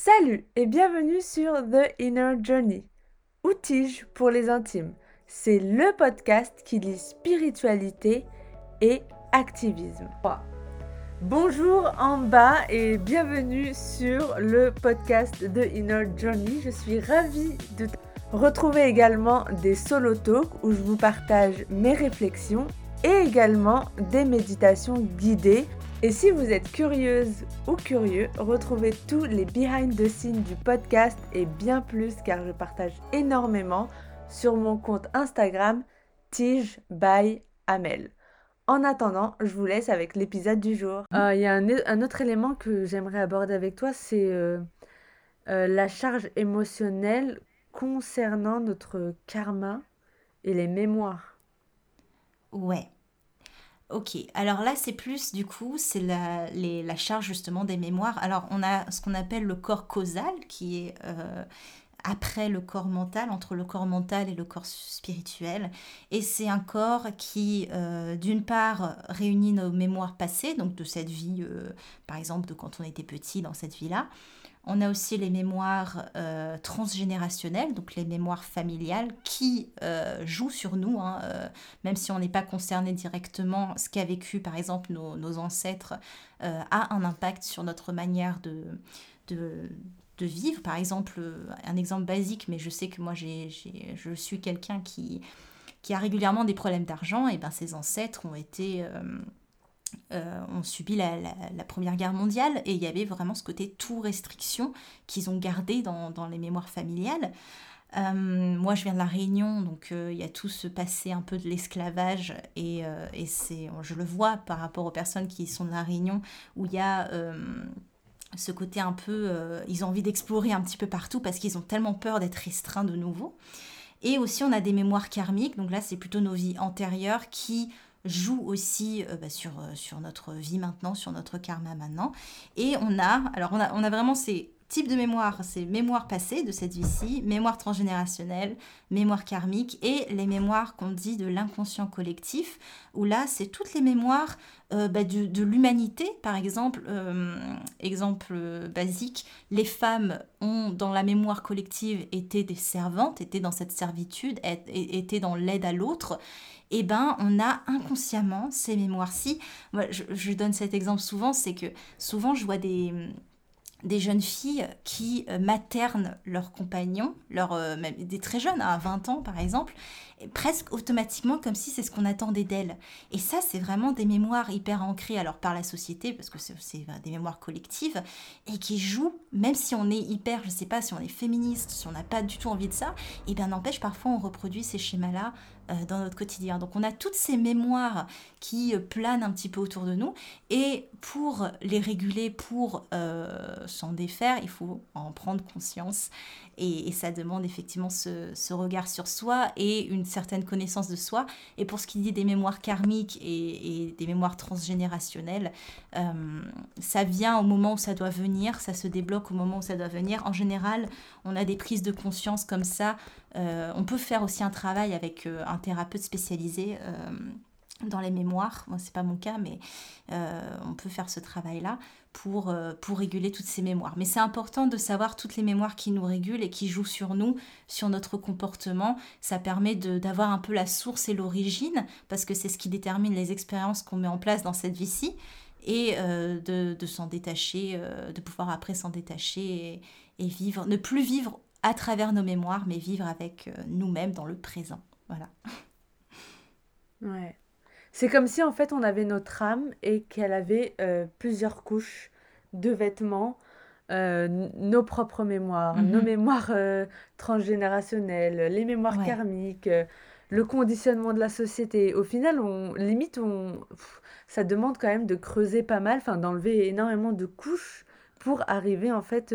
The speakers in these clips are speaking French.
Salut et bienvenue sur The Inner Journey, Outige pour les intimes? C'est le podcast qui lit spiritualité et activisme. Bonjour en bas et bienvenue sur le podcast The Inner Journey. Je suis ravie de retrouver également des solo talks où je vous partage mes réflexions et également des méditations guidées et si vous êtes curieuse ou curieux, retrouvez tous les behind the scenes du podcast et bien plus car je partage énormément sur mon compte Instagram Tige by Amel. En attendant, je vous laisse avec l'épisode du jour. Euh, il y a un, autre élément que j'aimerais aborder avec toi, c'est euh, euh, la charge émotionnelle concernant notre karma et les mémoires. Ouais. Ok, alors là c'est plus du coup, c'est la, charge justement des mémoires. Alors on a ce qu'on appelle le corps causal qui est euh, après le corps mental, entre le corps mental et le corps spirituel. Et c'est un corps qui, euh, d'une part, réunit nos mémoires passées, donc de cette vie, euh, par exemple, de quand on était petit dans cette vie-là, on a aussi les mémoires euh, transgénérationnelles, donc les mémoires familiales, qui euh, jouent sur nous, hein, euh, même si on n'est pas concerné directement. Ce qu'a vécu, par exemple, nos, ancêtres a un impact sur notre manière de, vivre. Par exemple, un exemple basique, mais je sais que moi, je suis quelqu'un qui, qui a régulièrement des problèmes d'argent, et ben ses ancêtres ont été euh, ont subi la, Première Guerre mondiale et il y avait vraiment ce côté tout restriction qu'ils ont gardé dans, les mémoires familiales. Euh, moi, je viens de la Réunion, donc euh, il y a tout ce passé un peu de l'esclavage et, et c'est, je le vois par rapport aux personnes qui sont de la Réunion où il y a ce côté un peu, ils ont envie d'explorer un petit peu partout parce qu'ils ont tellement peur d'être restreints de nouveau. Et aussi, on a des mémoires karmiques, donc là, c'est plutôt nos vies antérieures qui joue aussi euh, bah, sur, euh, sur notre vie maintenant, sur notre karma maintenant. Et on a, alors on a, on a vraiment ces types de mémoires, ces mémoires passées de cette vie-ci, mémoire transgénérationnelle, mémoire karmique et les mémoires qu'on dit de l'inconscient collectif, où là c'est toutes les mémoires euh, bah, de, de l'humanité, par exemple, exemple basique, les femmes ont dans la mémoire collective été des servantes, étaient dans cette servitude, étaient dans l'aide à l'autre eh ben, on a inconsciemment ces mémoires-ci. Je, je, donne cet exemple souvent, c'est que souvent je vois des, des jeunes filles qui euh, maternent leurs compagnons, leur, euh, des très jeunes, à 20 ans par exemple, presque automatiquement comme si c'est ce qu'on attendait d'elles. Et ça, c'est vraiment des mémoires hyper ancrées alors par la société, parce que c'est des mémoires collectives, et qui jouent, même si on est hyper, je sais pas, si on est féministe, si on n'a pas du tout envie de ça, et bien n'empêche, parfois on reproduit ces schémas-là euh, dans notre quotidien. Donc on a toutes ces mémoires qui euh, planent un petit peu autour de nous et pour les réguler, pour euh, s'en défaire, il faut en prendre conscience et, ça demande effectivement ce, regard sur soi et une certaine connaissance de soi. Et pour ce qui dit des mémoires karmiques et, des mémoires transgénérationnelles, ça vient au moment où ça doit venir, ça se débloque au moment où ça doit venir. En général, on a des prises de conscience comme ça euh, on peut faire aussi un travail avec euh, un thérapeute spécialisé euh, dans les mémoires. Moi, c'est pas mon cas, mais on peut faire ce travail-là pour, pour réguler toutes ces mémoires. Mais c'est important de savoir toutes les mémoires qui nous régulent et qui jouent sur nous, sur notre comportement. Ça permet d'avoir un peu la source et l'origine, parce que c'est ce qui détermine les expériences qu'on met en place dans cette vie-ci et de, de s'en détacher, de pouvoir après s'en détacher et, et, vivre, ne plus vivre à travers nos mémoires, mais vivre avec euh, nous-mêmes dans le présent. Voilà. Ouais. C'est comme si en fait on avait notre âme et qu'elle avait euh, plusieurs couches de vêtements, euh, nos propres mémoires, nos mhm. mémoires transgénérationnelles, les mémoires karmiques, le conditionnement de la société. Au final, on limite, on, ça demande quand même de creuser pas mal, enfin d'enlever énormément de couches pour arriver en fait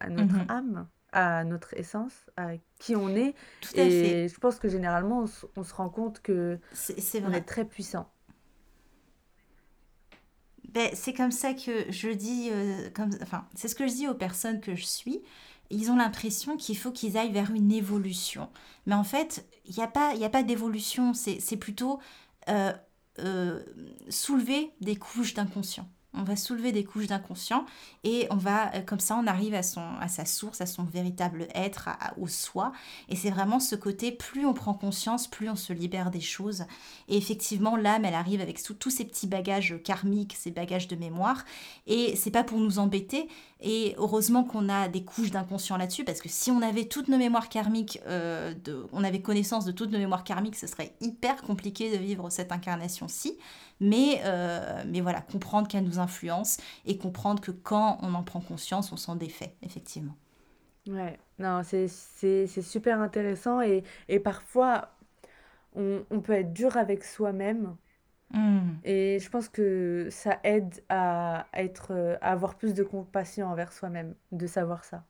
à notre mhm. âme à notre essence, à qui on est. Tout à et je pense que généralement, on, se rend compte que c'est on est très puissant. Ben, c'est comme ça que je dis, euh, comme, enfin, c'est ce que je dis aux personnes que je suis. Ils ont l'impression qu'il faut qu'ils aillent vers une évolution. Mais en fait, il n'y a pas, y a pas d'évolution. C'est plutôt euh, euh, soulever des couches d'inconscient. On va soulever des couches d'inconscient et on va, euh, comme ça, on arrive à, son, à sa source, à son véritable être, au soi. Et c'est vraiment ce côté, plus on prend conscience, plus on se libère des choses. Et effectivement, l'âme, elle arrive avec tous ces petits bagages karmiques, ces bagages de mémoire. Et c'est pas pour nous embêter. Et heureusement qu'on a des couches d'inconscient là-dessus, parce que si on avait toutes nos mémoires karmiques, euh, on avait connaissance de toutes nos mémoires karmiques, ce serait hyper compliqué de vivre cette incarnation-ci. Mais, euh, mais voilà, comprendre qu'elle nous influence et comprendre que quand on en prend conscience, on s'en défait, effectivement. Ouais, non, c'est super intéressant et, et parfois on, on, peut être dur avec soi-même. Hmm. Et je pense que ça aide à, être, à avoir plus de compassion envers soi-même, de savoir ça.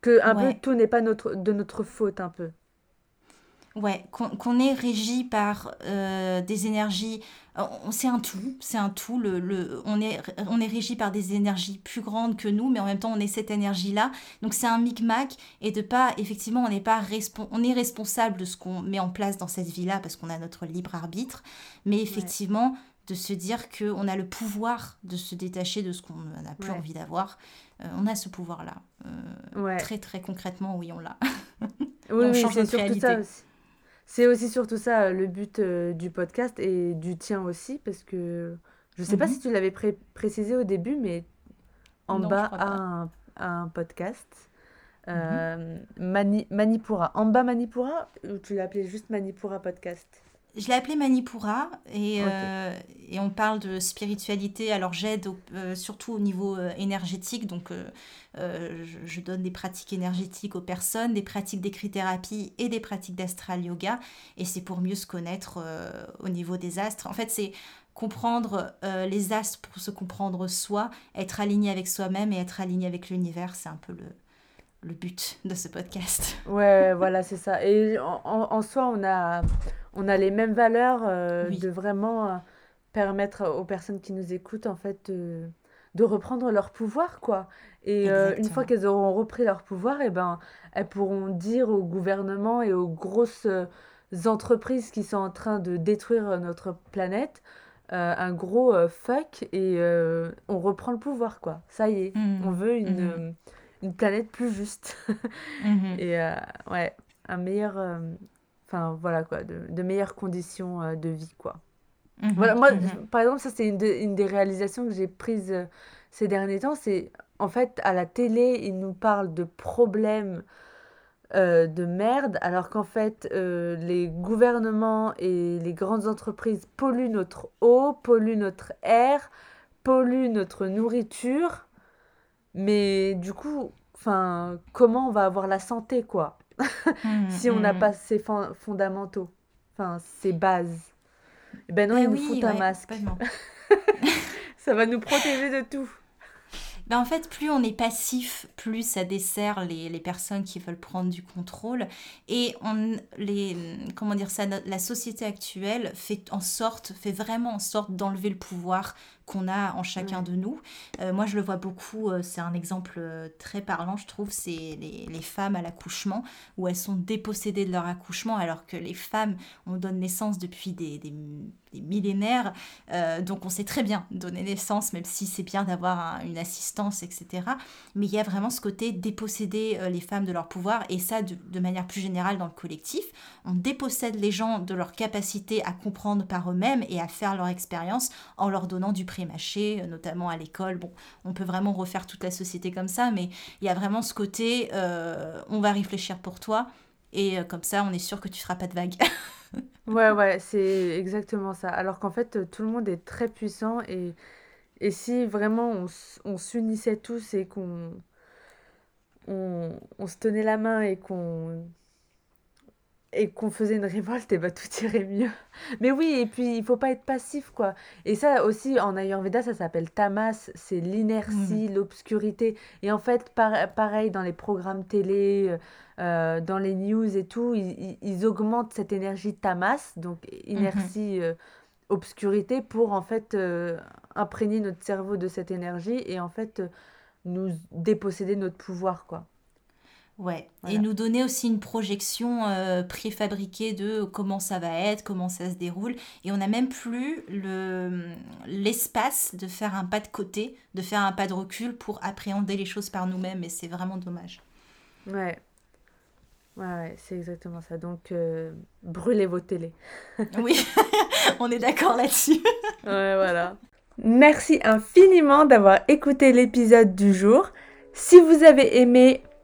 Que un peu tout n'est pas notre, de notre faute, un peu. Ouais, qu'on est régi par euh, des énergies. C'est un tout, c'est un tout. Le, le, on, est, on est régi par des énergies plus grandes que nous, mais en même temps, on est cette énergie-là. Donc, c'est un micmac. Et de pas, effectivement, on, n'est pas on est responsable de ce qu'on met en place dans cette vie-là parce qu'on a notre libre arbitre. Mais effectivement, de se dire qu'on a le pouvoir de se détacher de ce qu'on n'a plus envie d'avoir. Euh, on a ce pouvoir-là. Euh, très, très concrètement, oui, on l'a. Oui, on change notre réalité. aussi. C'est aussi surtout ça euh, le but euh, du podcast et du tien aussi, parce que je ne sais pas mhm. si tu l'avais précisé au début, mais en bas à un, podcast. Euh, mhm. Mani Manipura. En bas Manipura ou tu l'as appelé juste Manipura Podcast? Je l'ai appelé Manipura et, euh, et, on parle de spiritualité. Alors j'aide euh, surtout au niveau euh, énergétique, donc je, donne des pratiques énergétiques aux personnes, des pratiques d'écrit-thérapie et des pratiques d'astral yoga. Et c'est pour mieux se connaître au niveau des astres. En fait, c'est comprendre les astres pour se comprendre soi, être aligné avec soi-même et être aligné avec l'univers. C'est un peu le, le but de ce podcast. Ouais, voilà, c'est ça. Et en, en, soi, on a, on a les mêmes valeurs euh, de vraiment euh, permettre aux personnes qui nous écoutent, en fait, de, de reprendre leur pouvoir, quoi. Et euh, une fois qu'elles auront repris leur pouvoir, et eh ben, elles pourront dire au gouvernement et aux grosses entreprises qui sont en train de détruire notre planète, un gros fuck et on reprend le pouvoir quoi. Ça y est, mmh. on veut une, mmh une planète plus juste. Mhm. Et ouais, un meilleur. Euh, enfin, voilà quoi, de, de meilleures conditions euh, de vie, quoi. Mhm. Voilà, moi, mhm. par exemple, ça, c'est une, une, des réalisations que j'ai prises ces derniers temps. C'est en fait, à la télé, ils nous parlent de problèmes. de merde, alors qu'en fait, les gouvernements et les grandes entreprises polluent notre eau, polluent notre air, polluent notre nourriture, mais du coup, enfin, comment on va avoir la santé, quoi, mmh, si on n'a mmh. pas ces fondamentaux, enfin, ces bases. Eh ben non, eh il nous faut un masque. ça va nous protéger de tout. Ben en fait, plus on est passif, plus ça dessert les, les, personnes qui veulent prendre du contrôle. Et on, les, comment dire ça, la société actuelle fait en sorte, fait vraiment en sorte d'enlever le pouvoir qu'on a en chacun de nous. Euh, moi, je le vois beaucoup, euh, c'est un exemple euh, très parlant, je trouve, c'est les, les, femmes à l'accouchement, où elles sont dépossédées de leur accouchement, alors que les femmes, on donne naissance depuis des, des, millénaires, donc on sait très bien donner naissance, même si c'est bien d'avoir une assistance, etc. Mais il y a vraiment ce côté déposséder les femmes de leur pouvoir, et ça, de, de manière plus générale dans le collectif, on dépossède les gens de leur capacité à comprendre par eux-mêmes et à faire leur expérience en leur donnant du mâché euh, notamment à l'école. Bon, on peut vraiment refaire toute la société comme ça, mais il y a vraiment ce côté, euh, on va réfléchir pour toi, et euh, comme ça, on est sûr que tu feras pas de vagues. ouais, ouais, c'est exactement ça. Alors qu'en fait, tout le monde est très puissant, et, et si vraiment on, s'unissait tous et qu'on on, on se tenait la main et qu'on et qu'on faisait une révolte, et bah tout irait mieux. Mais oui, et puis il faut pas être passif, quoi. Et ça aussi, en Ayurveda, ça s'appelle tamas, c'est l'inertie, mmh. l'obscurité. Et en fait, pareil, dans les programmes télé, euh, euh, dans les news et tout, ils, augmentent cette énergie tamas, donc inertie, mmh. euh, obscurité, pour en fait imprégner notre cerveau de cette énergie et en fait nous déposséder notre pouvoir, quoi. Ouais. Voilà. Et nous donner aussi une projection euh, préfabriquée de comment ça va être, comment ça se déroule. Et on n'a même plus le, l'espace de faire un pas de côté, de faire un pas de recul pour appréhender les choses par nous-mêmes. Et c'est vraiment dommage. Ouais. Ouais, ouais, c'est exactement ça. Donc, euh, brûlez vos télés. Oui, on est d'accord là-dessus. Ouais, voilà. Merci infiniment d'avoir écouté l'épisode du jour. Si vous avez aimé,